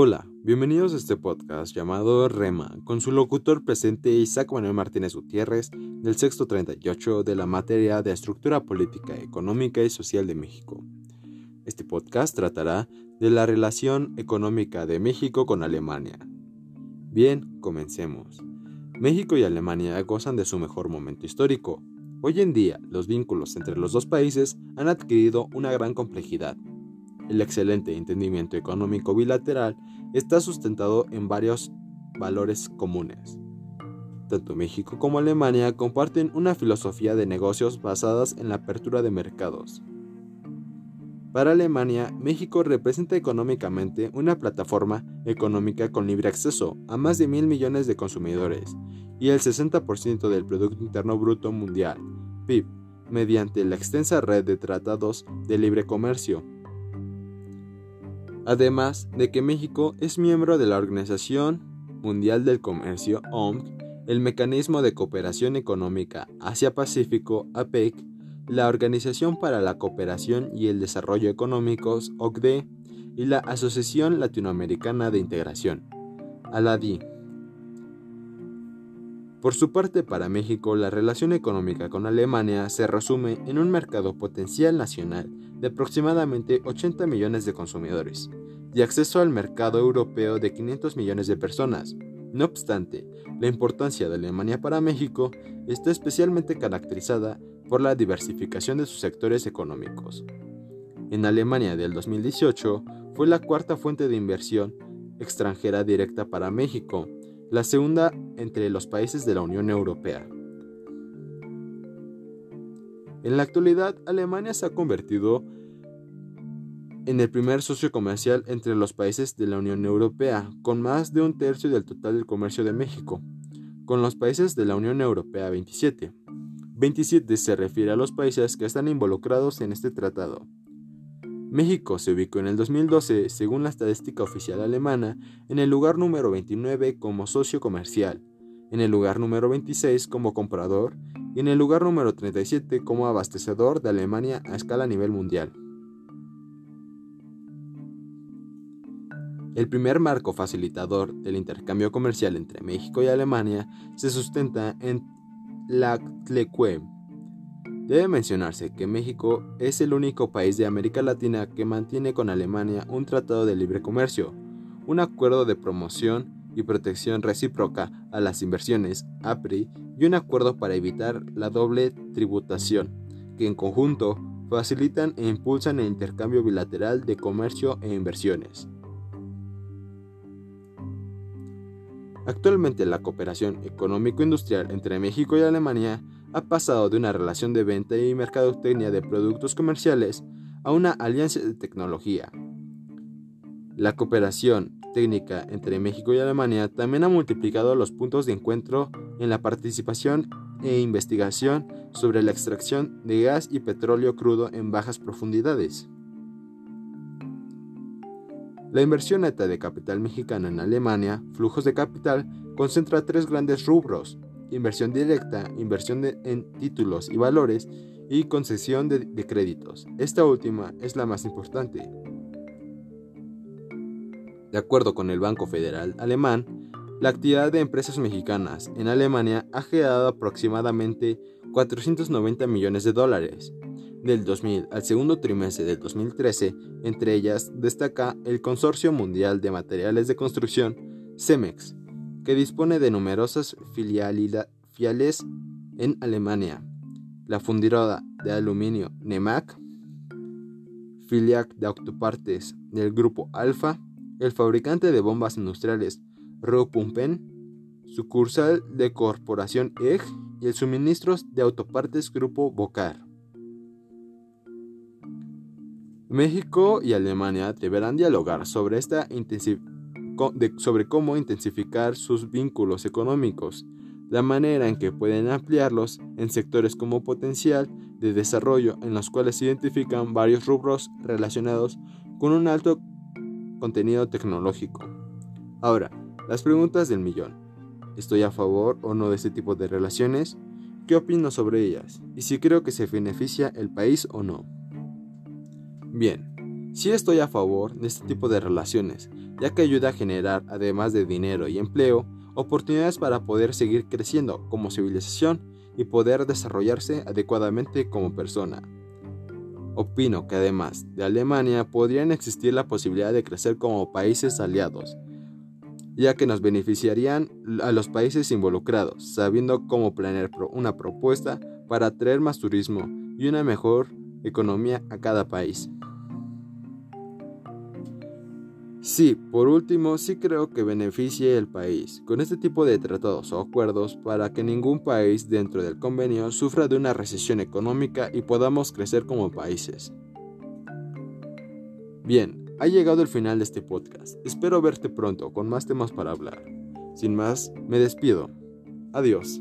Hola, bienvenidos a este podcast llamado Rema, con su locutor presente Isaac Manuel Martínez Gutiérrez, del sexto 38 de la materia de estructura política, económica y social de México. Este podcast tratará de la relación económica de México con Alemania. Bien, comencemos. México y Alemania gozan de su mejor momento histórico. Hoy en día, los vínculos entre los dos países han adquirido una gran complejidad el excelente entendimiento económico bilateral está sustentado en varios valores comunes. Tanto México como Alemania comparten una filosofía de negocios basadas en la apertura de mercados. Para Alemania, México representa económicamente una plataforma económica con libre acceso a más de mil millones de consumidores y el 60% del Producto Interno Bruto Mundial, PIB, mediante la extensa red de tratados de libre comercio además de que México es miembro de la Organización Mundial del Comercio, OMC, el Mecanismo de Cooperación Económica Asia-Pacífico, APEC, la Organización para la Cooperación y el Desarrollo Económicos, OCDE, y la Asociación Latinoamericana de Integración, ALADI. Por su parte, para México, la relación económica con Alemania se resume en un mercado potencial nacional de aproximadamente 80 millones de consumidores y acceso al mercado europeo de 500 millones de personas. No obstante, la importancia de Alemania para México está especialmente caracterizada por la diversificación de sus sectores económicos. En Alemania del 2018 fue la cuarta fuente de inversión extranjera directa para México, la segunda entre los países de la Unión Europea. En la actualidad, Alemania se ha convertido en el primer socio comercial entre los países de la Unión Europea, con más de un tercio del total del comercio de México, con los países de la Unión Europea 27. 27 se refiere a los países que están involucrados en este tratado. México se ubicó en el 2012, según la estadística oficial alemana, en el lugar número 29 como socio comercial, en el lugar número 26 como comprador y en el lugar número 37 como abastecedor de Alemania a escala a nivel mundial. El primer marco facilitador del intercambio comercial entre México y Alemania se sustenta en la TLEQUE, Debe mencionarse que México es el único país de América Latina que mantiene con Alemania un tratado de libre comercio, un acuerdo de promoción y protección recíproca a las inversiones, APRI, y un acuerdo para evitar la doble tributación, que en conjunto facilitan e impulsan el intercambio bilateral de comercio e inversiones. Actualmente la cooperación económico-industrial entre México y Alemania ha pasado de una relación de venta y mercadotecnia de productos comerciales a una alianza de tecnología. La cooperación técnica entre México y Alemania también ha multiplicado los puntos de encuentro en la participación e investigación sobre la extracción de gas y petróleo crudo en bajas profundidades. La inversión neta de capital mexicano en Alemania, flujos de capital, concentra tres grandes rubros, inversión directa, inversión en títulos y valores y concesión de, de créditos. Esta última es la más importante. De acuerdo con el Banco Federal Alemán, la actividad de empresas mexicanas en Alemania ha generado aproximadamente 490 millones de dólares. Del 2000 al segundo trimestre del 2013, entre ellas destaca el Consorcio Mundial de Materiales de Construcción, CEMEX, que dispone de numerosas filiales en Alemania. La fundidora de aluminio NEMAC, filial de autopartes del grupo Alfa, el fabricante de bombas industriales Ruhpumpen, sucursal de Corporación EG y el suministros de autopartes Grupo Bocar. México y Alemania deberán dialogar sobre esta sobre cómo intensificar sus vínculos económicos, la manera en que pueden ampliarlos en sectores como potencial de desarrollo en los cuales se identifican varios rubros relacionados con un alto contenido tecnológico. Ahora, las preguntas del millón. ¿Estoy a favor o no de este tipo de relaciones? ¿Qué opino sobre ellas? Y si creo que se beneficia el país o no. Bien, Sí estoy a favor de este tipo de relaciones, ya que ayuda a generar, además de dinero y empleo, oportunidades para poder seguir creciendo como civilización y poder desarrollarse adecuadamente como persona. Opino que además de Alemania podrían existir la posibilidad de crecer como países aliados, ya que nos beneficiarían a los países involucrados, sabiendo cómo planear una propuesta para atraer más turismo y una mejor economía a cada país. Sí, por último, sí creo que beneficie el país con este tipo de tratados o acuerdos para que ningún país dentro del convenio sufra de una recesión económica y podamos crecer como países. Bien, ha llegado el final de este podcast. Espero verte pronto con más temas para hablar. Sin más, me despido. Adiós.